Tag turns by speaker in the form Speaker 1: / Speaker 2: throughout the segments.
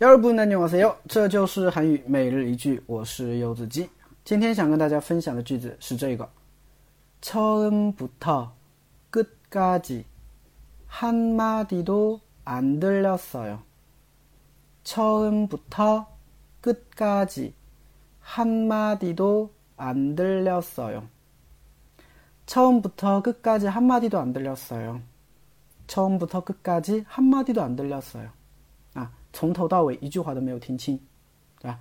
Speaker 1: 여러분 안녕하세요. 这就是韩语每日一句，我是柚子鸡。今天想跟大家分享的句子是这个：처음부터끝까지한마디도안들렸어요。 처음부터끝까지한마디도안들렸어 요。 처음부터끝까지한마디도안들렸어 요。 처음부터끝까지한마디도안들렸어 요。 从头到尾一句话都没有听清，对吧？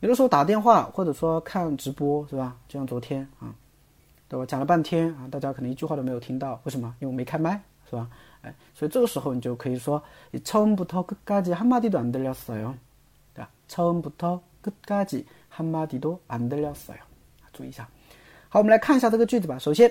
Speaker 1: 有的时候打电话或者说看直播，是吧？就像昨天啊，对吧？讲了半天啊，大家可能一句话都没有听到，为什么？因为没开麦，是吧？哎，所以这个时候你就可以说，처음부터끝까지한마디도안들렸어 요， 对吧？처음부터끝까지한마디도안들렸어 요。 注意一下。好，我们来看一下这个句子吧。首先，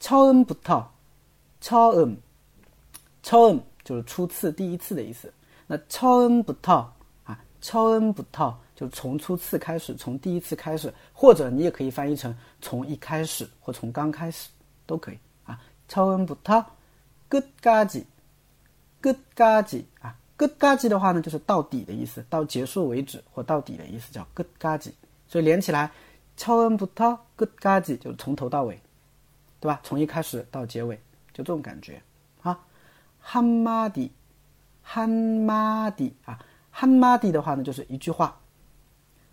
Speaker 1: 처음부터처음처음就是初次、第一次的意思。 那처음부터啊，처음부터就从初次开始，从第一次开始，或者你也可以翻译成从一开始或从刚开始都可以啊。처음부터끝까지끝까지啊，끝까지的话呢，就是到底的意思，到结束为止或到底的意思，叫끝까 지。 所以连起来，처음부터끝까지就是从头到尾，对吧？从一开始到结尾，就这种感觉啊。한마 디。 汉马迪啊，汉马迪的话呢，就是一句话。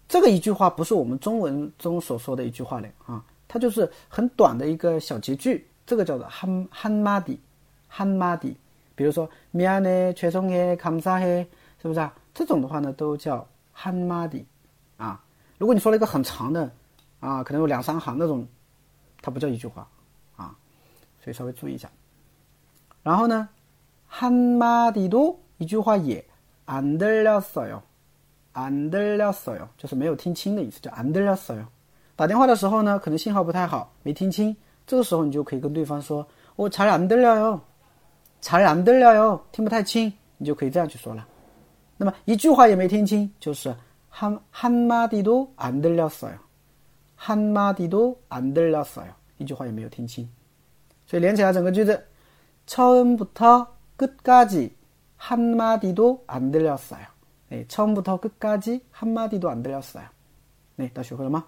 Speaker 1: 这个一句话不是我们中文中所说的一句话嘞啊，它就是很短的一个小结句，这个叫做汉汉马迪，汉马迪。比如说咩呢，吹松黑，砍沙黑，是不是啊？这种的话呢，都叫汉马迪啊。如果你说了一个很长的啊，可能有两三行那种，它不叫一句话啊，所以稍微注意一下。然后呢，汉马迪多。一句话也안들렸어 요， 안들렸어 요， 就是没有听清的意思，叫안들렸어 요。 打电话的时候呢，可能信号不太好，没听清，这个时候你就可以跟对方说，我잘안들려 요， 잘안들려 요， 听不太清，你就可以这样去说了。那么一句话也没听清，就是한한마디도안들렸어 요， 한마디도안들렸어 요， 一句话也没有听清，所以连起来整个句子，처음부터끝까지 한마디도 안 들렸어요. 네, ね、처음부터 끝까지 한마디도 안 들렸어요. 네, 다시 그러면